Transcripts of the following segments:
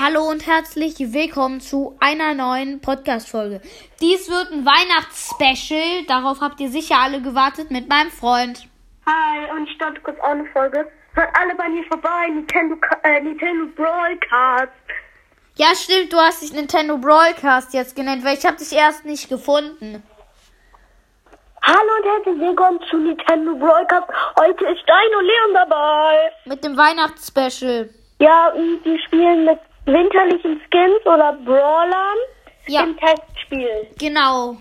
Hallo und herzlich willkommen zu einer neuen Podcast-Folge. Dies wird ein Weihnachtsspecial. Darauf habt ihr sicher alle gewartet mit meinem Freund. Hi, und ich starte kurz auch eine Folge. Hört alle bei mir vorbei, Nintendo, äh, Nintendo Broadcast. Ja, stimmt, du hast dich Nintendo Broadcast jetzt genannt, weil ich habe dich erst nicht gefunden. Hallo und herzlich willkommen zu Nintendo Broadcast. Heute ist Dein und Leon dabei. Mit dem Weihnachtsspecial. Ja, und wir spielen mit winterlichen Skins oder Brawlern Ja. im Testspiel. Genau.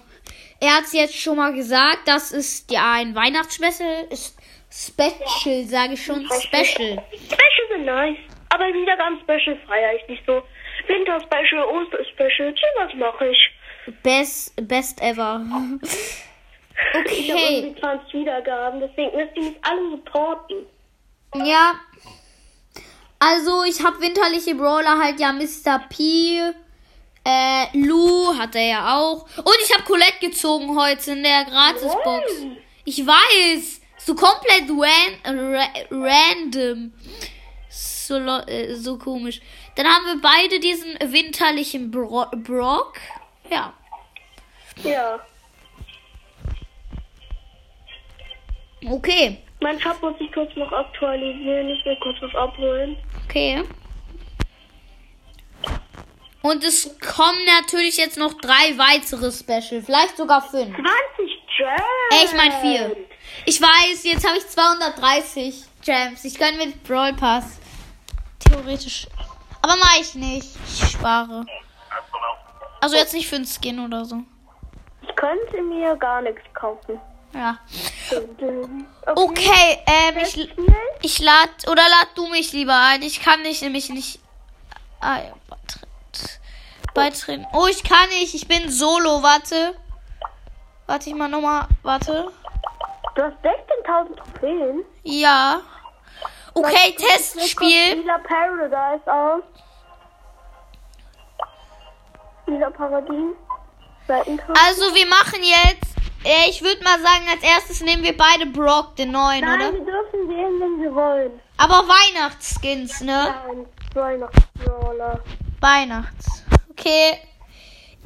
Er hat es jetzt schon mal gesagt, das ist ja ein Weihnachtsspecial. Special, sage ich schon. Special. Special sind nice, aber Wiedergaben-Special feiere ich nicht so. Winter-Special, Oster-Special, was mache ich? Best, best ever. Ich habe Okay. irgendwie 20 Wiedergaben, deswegen müsst ihr mich alle supporten. Ja. Also, ich habe winterliche Brawler halt ja Mr. P. Äh, Lou hat er ja auch. Und ich habe Colette gezogen heute in der Gratisbox. Ich weiß. So komplett ran, ra random. So, äh, so komisch. Dann haben wir beide diesen winterlichen Bro Brock. Ja. Ja. Okay. Mein Shop muss ich kurz noch aktualisieren. Ich will kurz was abholen. Okay. Und es kommen natürlich jetzt noch drei weitere Special. Vielleicht sogar fünf. 20 Gems. Äh, ich mein vier. Ich weiß, jetzt habe ich 230 Gems. Ich gönne mir Brawl Pass. Theoretisch. Aber mache ich nicht. Ich spare. Also jetzt nicht für einen Skin oder so. Ich könnte mir gar nichts kaufen. Ja. Okay. Ähm, ich, ich lad, oder lad du mich lieber ein. Ich kann dich nämlich nicht. Ah ja, Beitritt. Beitreten. Oh, ich kann nicht. Ich bin solo. Warte. Warte ich mal nochmal. Warte. Du hast 16.000 Trophäen. Ja. Okay, Testspiel. Lila Paradise aus. Lila. Seitenkraft. Also, wir machen jetzt. Äh, ich würde mal sagen, als erstes nehmen wir beide Brock, den neuen, Nein, oder? wir dürfen wählen, wenn wir wollen. Aber Weihnachtsskins, ne? Nein, Weihnachtsbrawler. Weihnachts. Okay.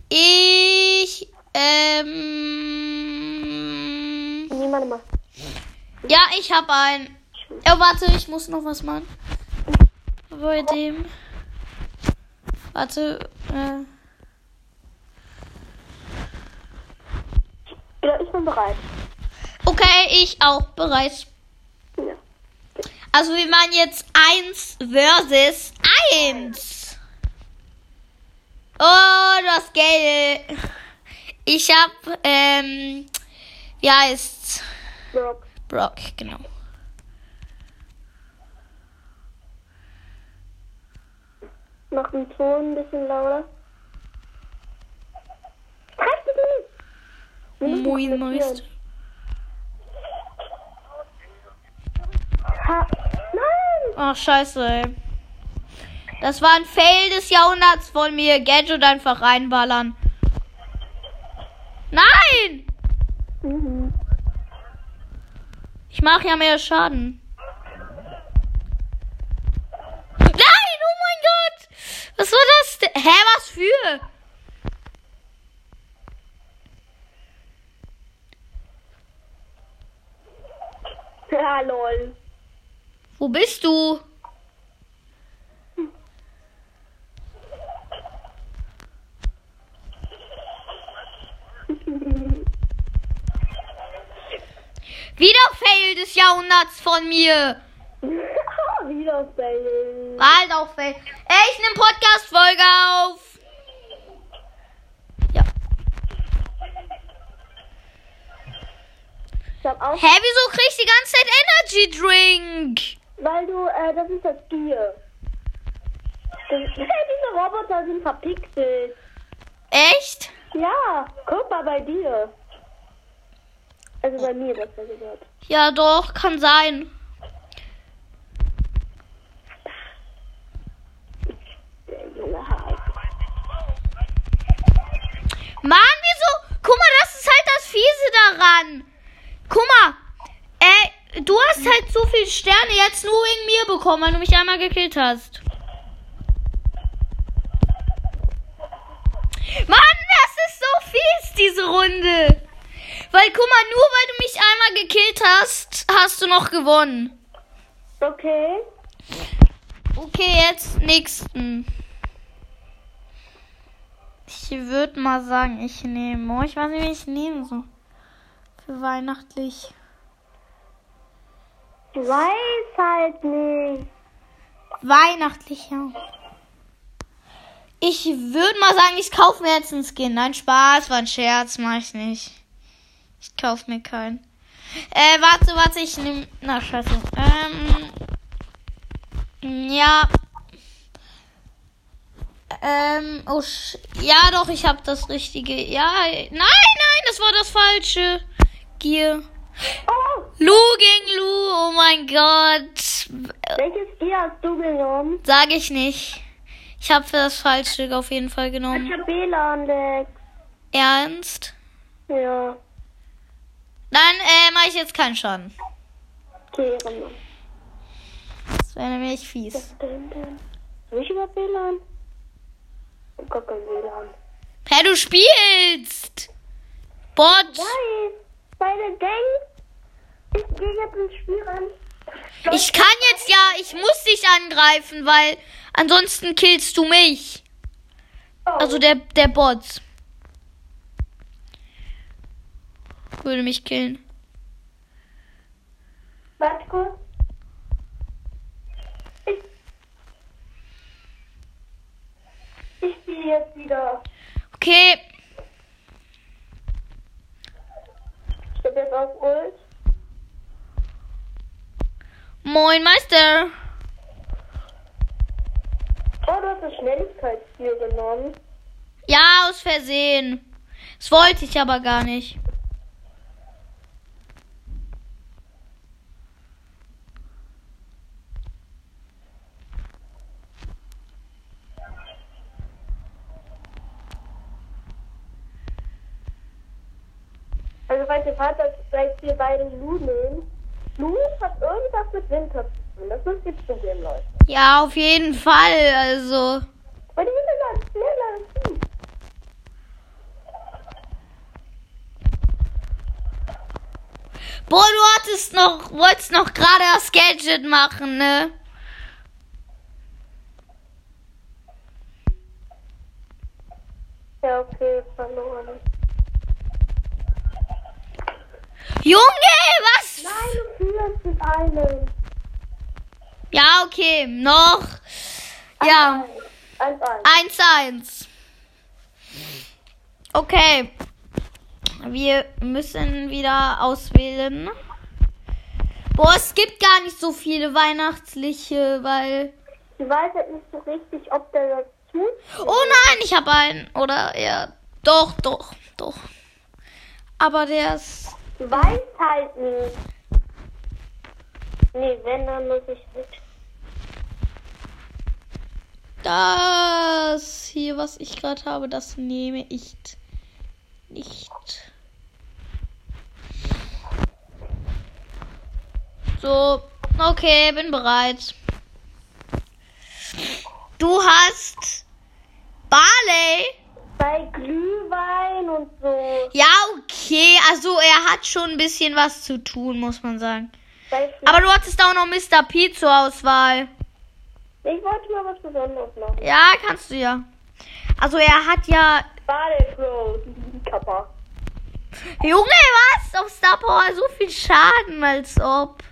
Ich. Ähm. Niemand macht. Ja, ich habe einen. Oh, warte, ich muss noch was machen. Bei dem. Warte. Äh. Bin bereit. Okay, ich auch bereit. Ja. Also wir machen jetzt 1 versus 1. Oh, das Geld. Ich hab, ähm, wie heißt's? Brock. Brock, genau. Mach den Ton ein bisschen lauter. Treff dich nicht! Wir müssen Moin, Meister. Ach, scheiße, ey. Das war ein Fail des Jahrhunderts von mir. Gadget einfach reinballern. Nein! Mhm. Ich mache ja mehr Schaden. Nein, oh mein Gott! Was war das denn? Hä, was für? Ja, lol. Wo bist du? Wieder Fail des Jahrhunderts von mir. Wieder fail. Halt auch Fail. Ey, ich nehm Podcast-Folge auf. Ich hab auch, Hä, wieso krieg ich die ganze Zeit Energy Drink? weil du, äh, das ist das Gier. Das, diese Roboter sind verpixelt. Echt? Ja, guck mal bei dir. Also bei mir, besser gesagt. Ja, doch, kann sein. Der junge Hai. Mann, wieso? Guck mal, das ist halt das Fiese daran. Guck mal, äh, du hast halt so viele Sterne jetzt nur wegen mir bekommen, weil du mich einmal gekillt hast. Mann, das ist so fies, diese Runde. Weil, guck mal, nur weil du mich einmal gekillt hast, hast du noch gewonnen. Okay. Okay, jetzt nächsten. Ich würde mal sagen, ich nehme. Oh, ich weiß nicht, wie ich nehme so. Weihnachtlich. Ich weiß halt nicht. Weihnachtlich, ja. Ich würde mal sagen, ich kaufe mir jetzt einen Skin. Nein, Spaß, war ein Scherz, mach ich nicht. Ich kaufe mir keinen. Äh, warte, warte, ich nehme. Na, scheiße. Ähm. Ja. Ähm, oh, ja, doch, ich habe das richtige. Ja, nein, nein, das war das falsche. Gier. Oh, Lu gegen Lu, oh mein Gott. welches Tier hast du genommen? Sag ich nicht. Ich habe für das falsche auf jeden Fall Ich genommen. hab WLAN, Lex. Ernst? Ja. Dann äh, mache ich jetzt keinen Schaden. Okay, Das wäre nämlich fies. Hab ich überhaupt WLAN? Ich hab gar kein WLAN. Hä, du spielst! Bot! Nein, gehe jetzt ins Spiel rein. Ich kann jetzt ja, ich muss dich angreifen, weil ansonsten killst du mich. Oh, Also der, der Bot. Würde mich killen. warte kurz. Ich, ich spiele jetzt wieder. Okay, Ich hab jetzt auf Ult. Moin Meister. Oh, du hast das Schnelligkeitsspiel genommen. Ja, aus Versehen. Das wollte ich aber gar nicht. Also, falls ihr Vater vielleicht wir beide Lu Lu hat irgendwas mit Winter zu tun. Das müsst ihr zugeben, Leute. Ja, auf jeden Fall. Also. Weil die sind ganz schneller. Boah, du hattest noch, wolltest noch gerade das Gadget machen, ne? Ja, okay, verloren. Junge, was? Nein, du führst mit einem. Ja, okay, noch. Ja, 1-1. 1-1. Okay. Wir müssen wieder auswählen. Boah, es gibt gar nicht so viele weihnachtliche, weil. Ich weiß halt nicht so richtig, ob der das tut. Oh nein, ich habe einen. Oder ja. Doch, doch, doch. Aber der ist. Weiß halt nicht. Nee, wenn, dann muss ich nicht. Das hier, was ich gerade habe, das nehme ich nicht. So, okay, bin bereit. Du hast Barley. Bei Glühwein und so. Ja, okay, also er hat schon ein bisschen was zu tun, muss man sagen. Aber du hattest auch noch Mr. P zur Auswahl. ich wollte mal was Besonderes machen. Ja, kannst du ja. Also er hat ja Bade Pro. Kappa. Junge, was? Auf Star Power so viel Schaden, als ob.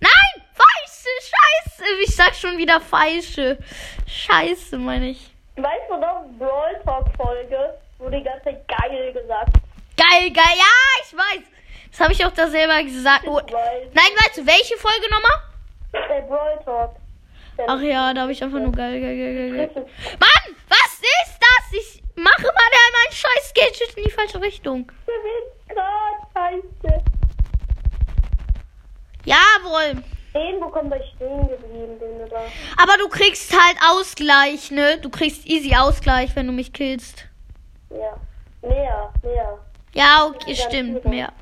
Nein! Falsche! Scheiße! Ich sag schon wieder falsche. Scheiße, meine ich. Weißt du noch, Brawl Talk Folge, wo die ganze Zeit geil gesagt. Geil, geil. Ja, ich weiß. Das habe ich auch da selber gesagt. Oh. Weiß. Nein, weißt du, welche Folge nochmal? Der Brawl Talk. Ach ja, da habe ich einfach nur geil, geil, geil, geil. Mann, was ist das? Ich mache mal da mein scheiß Gadget in die falsche Richtung. Der will grad scheiße. Jawohl. Den, wo kommen wir stehen geblieben, den oder? Aber du kriegst halt Ausgleich, ne? Du kriegst easy Ausgleich, wenn du mich killst. Ja. Mehr, mehr. Ja, okay, stimmt, mehr.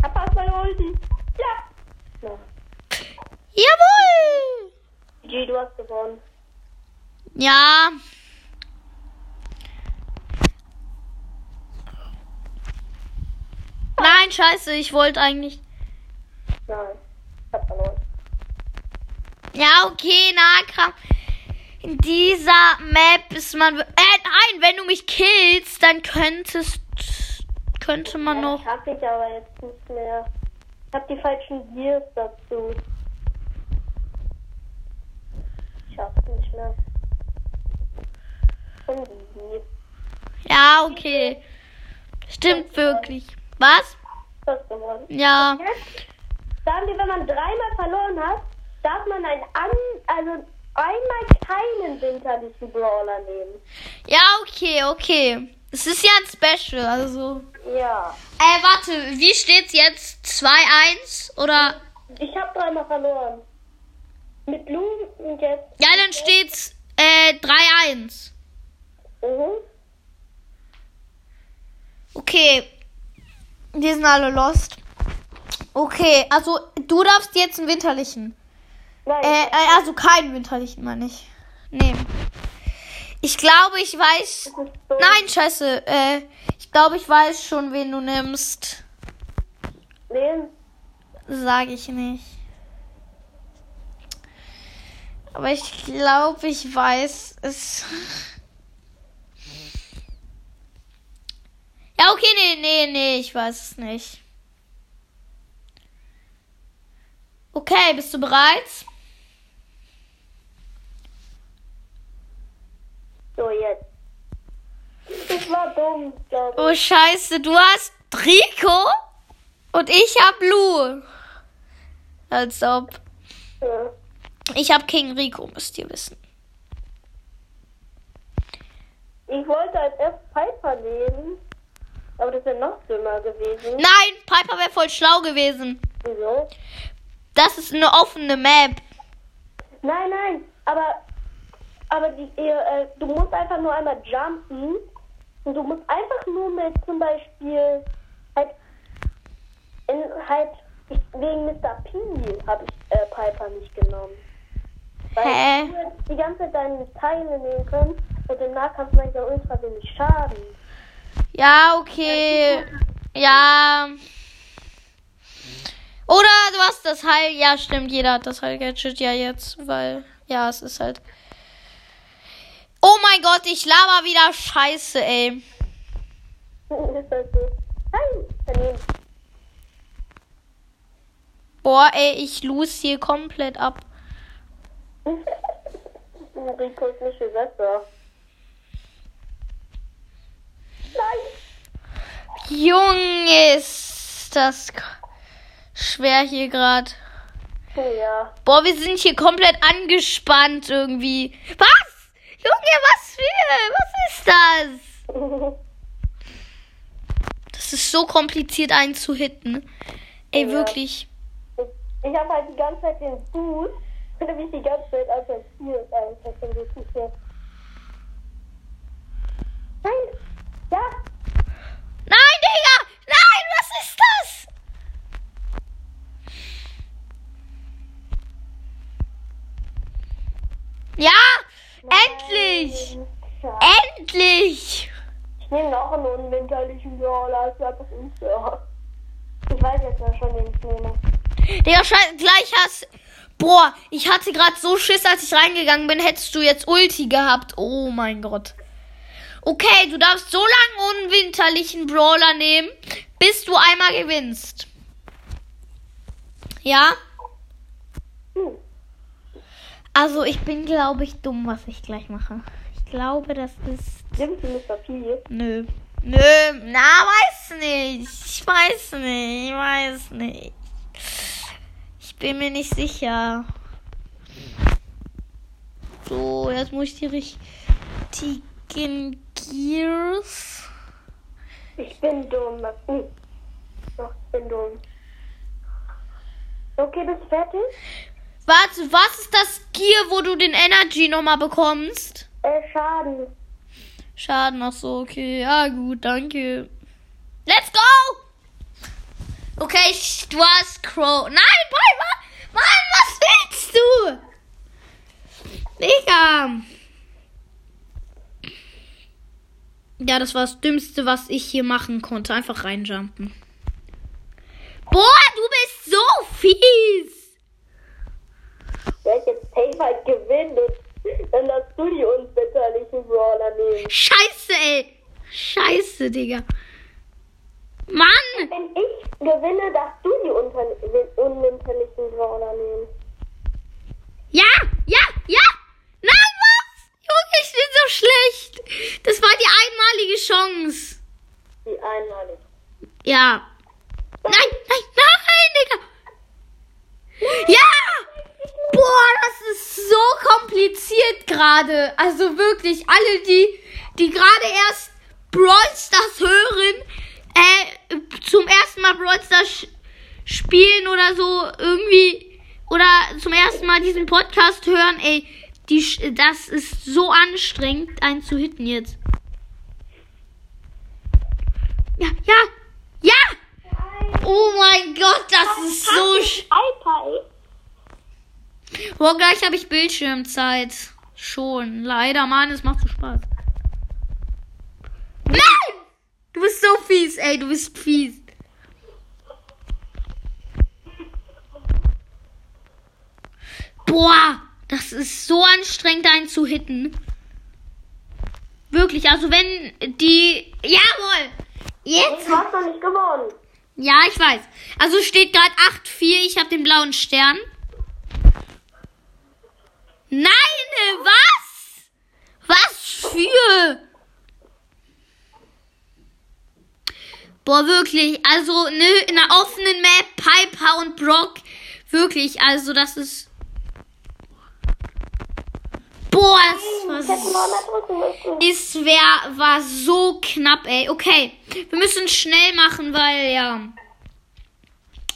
Papa ist meine Ulti. Ja. Na. Jawohl! G, du hast gewonnen. Ja. Nein, scheiße, ich wollte eigentlich. Nein, ich hab verloren. Ja, okay, Nahkampf. In dieser Map ist man. Äh, nein, wenn du mich killst, dann könntest. Könnte man Ja, noch. das hab ich aber jetzt nicht mehr. Ich hab die falschen Gears dazu. Ich schaff's nicht mehr. Ja, okay. Stimmt wirklich. Was? Ja. Sagen wir, wenn man dreimal verloren hat, darf man ein an, also einmal keinen winterlichen Brawler nehmen. Ja, okay, okay. Es ist ja ein Special, also. Ja. Äh, warte, wie steht's jetzt? 2-1 oder? Ich habe dreimal verloren. Mit Lu und jetzt. Ja, dann steht's äh 3-1. Mhm. Okay. Wir sind alle lost. Okay, also du darfst jetzt einen winterlichen. Nein, Äh, äh, also keinen winterlichen, meine ich. Nehmen. Ich glaube, ich weiß. so. Nein, scheiße. Äh, ich glaube, ich weiß schon, wen du nimmst. Wen? Sage ich nicht. Aber ich glaube, ich weiß es. Ja, okay, nee, nee, nee, ich weiß es nicht. Okay, bist du bereit? So, jetzt. Das war dumm, glaube Oh, scheiße, du hast Rico und ich hab Lou. Als ob. ich. Ja. Ich hab King Rico, müsst ihr wissen. Ich wollte als erst Piper nehmen, aber das wäre noch dümmer gewesen. Nein, Piper wäre voll schlau gewesen. Wieso? Das ist eine offene Map. Nein, nein, aber, aber die, ihr, äh, du musst einfach nur einmal jumpen und du musst einfach nur mit zum Beispiel halt, in, halt ich, wegen Mr. P habe ich äh, Piper nicht genommen. Weil Hä? du die ganze Zeit deine Teile nehmen können und im Nahkampf macht er ultra wenig Schaden. Ja, okay. Ja. Oder du hast das Heil. Ja, stimmt, jeder hat das Heil-Gadget ja jetzt, weil. Ja, es ist halt. Oh mein Gott, ich laber wieder Scheiße, ey. Boah, ey, ich lose hier komplett ab. Rico ist nicht viel besser. Nein. Junge, ist das schwer hier gerade. Ja. Boah, wir sind hier komplett angespannt irgendwie. Was? Junge, was für? Was ist das? Das ist so kompliziert einzuhitten. Ey, Ja. wirklich. Ich habe halt die ganze Zeit den Fuß und habe mich die ganze Zeit. Einfach der Fuß her. Nein! Ja! Nein, Digga! Nein, was ist das? Ja, endlich! Endlich! Ich nehme noch einen unwinterlichen Brawler. Einfach unfair. Ich weiß jetzt ja schon, wen ich nehme. Digga, scheiße, gleich hast. Boah, ich hatte gerade so Schiss, als ich reingegangen bin, hättest du jetzt Ulti gehabt. Oh mein Gott. Okay, du darfst so lange unwinterlichen Brawler nehmen, bis du einmal gewinnst. Ja? Also, ich bin, glaube ich, dumm, was ich gleich mache. Ich glaube, das ist. Nimmst du Mr. P? Nö. Nö, na, weiß nicht. Ich weiß nicht. Ich weiß nicht. Ich bin mir nicht sicher. So, jetzt muss ich die richtigen Gears. Ich bin dumm. Hm. Doch, ich bin dumm. Okay, bist du fertig? Warte, was ist das Gear, wo du den Energy nochmal bekommst? Äh, Schaden. Schaden, ach so, okay. Ja, gut, danke. Let's go! Okay, du hast Crow. Nein, Piper! Mann, was willst du? Digga. Ja, das war das Dümmste, was ich hier machen konnte. Einfach reinjumpen. Boah, du bist so fies. Ich halt gewinnen und dann darfst du die unwetterlichen Brawler nehmen. Scheiße, ey. Scheiße, Digga. Mann. Wenn ich gewinne, darfst du die unwinterlichen Brawler nehmen. Ja, ja, ja. Nein, was? Junge, ich bin so schlecht. Das war die einmalige Chance. Die einmalig. Ja. Nein, nein, nein, Digga. Ja. Ist so kompliziert gerade. Also wirklich, alle, die, die gerade erst Brawl Stars hören, äh, zum ersten Mal Brawl Stars spielen oder so irgendwie, oder zum ersten Mal diesen Podcast hören, ey, die, das ist so anstrengend, einen zu hitten jetzt. Ja, ja, ja! Oh mein Gott, das ist so sch iPad. Boah, gleich habe ich Bildschirmzeit. Schon. Leider, Mann, es macht so Spaß. Nein! Du bist so fies, ey, du bist fies. Boah, das ist so anstrengend, einen zu hitten. Wirklich, also wenn die. Jawohl! Jetzt! Du hast noch nicht gewonnen. Ja, ich weiß. Also steht gerade 8-4. Ich habe den blauen Stern. Nein, was? Was für? Boah, wirklich. Also, ne, in einer offenen Map, Piper und Brock. Wirklich, also das ist. Boah, das war es wär, war so knapp, ey. Okay, wir müssen schnell machen, weil, ja.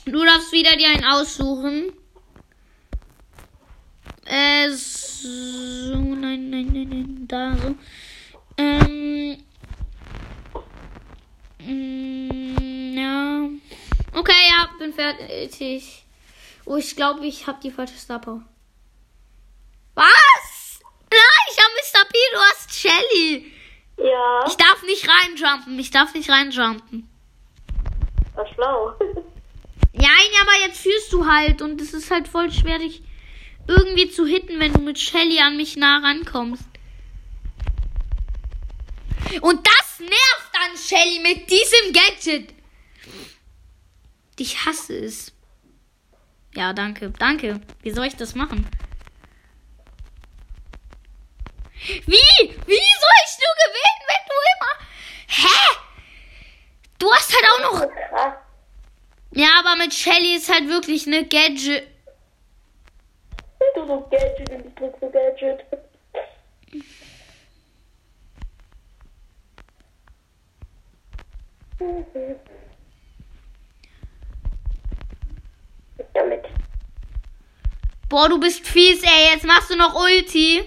Du darfst wieder dir einen aussuchen. Äh, so, nein, nein, nein, nein, da, so. Ähm, mm, ja. Okay, ja, bin fertig. Oh, ich glaube, ich habe die falsche Star Power. Was? Nein, ich habe Mr. P, du hast Shelly. Ja, Ich darf nicht reinjumpen. Ich darf nicht reinjumpen. war schlau. Nein, aber jetzt führst du halt und es ist halt voll schwer, dich irgendwie zu hitten, wenn du mit Shelly an mich nah rankommst. Und das nervt an Shelly mit diesem Gadget. Ich hasse es. Ja, danke, danke. Wie soll ich das machen? Wie? Wie soll ich nur gewinnen, wenn du immer. Hä? Du hast halt auch noch. Ja, aber mit Shelly ist halt wirklich eine Gadget. Du so Gadget und ich drück so Gadget. Damit. Boah, du bist fies, ey. Jetzt machst du noch Ulti.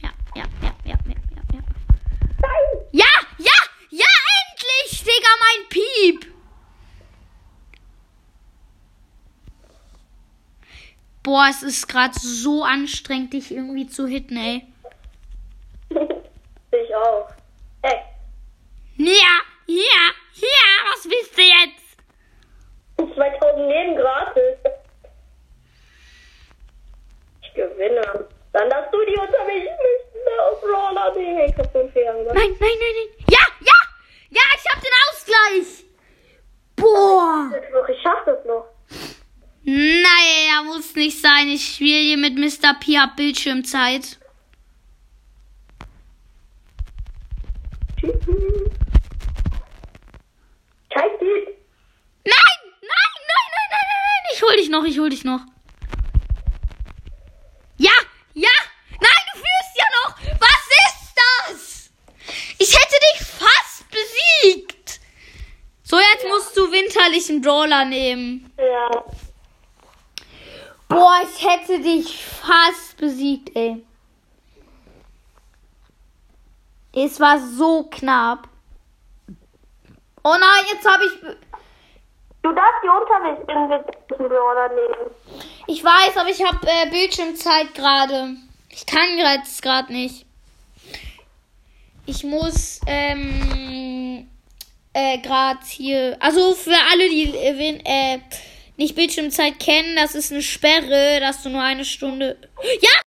Ja, ja, ja, ja, ja, ja, ja. Nein! Ja, ja, ja, endlich, Digga, mein Piep. Boah, es ist gerade so anstrengend, dich irgendwie zu hitten, ey. ich auch. Ey, Ja, ja, ja, was willst du jetzt? 2000 Leben gratis. Ich gewinne. Dann darfst du die unter mich mischen auf Roller nehmen. Ich hab so einen Fehler gemacht. Nein, nein, nein, nein. Ja, ja, ja, ich hab den Ausgleich. Boah. Ich schaff das noch. Naja, muss nicht sein. Ich spiele hier mit Mr. P, hab Bildschirmzeit. Nein, nein, nein, nein, nein, nein, nein. Ich hol dich noch, ich hol dich noch. Ja, ja. Nein, du führst ja noch. Was ist das? Ich hätte dich fast besiegt. So, jetzt musst du winterlichen Brawler nehmen. Ja. Boah, ich hätte dich fast besiegt, ey. Es war so knapp. Oh nein, jetzt habe ich. Du darfst darf die Brawler nehmen. Ich weiß, aber ich habe äh, Bildschirmzeit gerade. Ich kann jetzt gerade nicht. Ich muss ähm, äh, gerade hier. Also für alle, die äh, äh, nicht Bildschirmzeit kennen, das ist eine Sperre, dass du nur eine Stunde. Ja!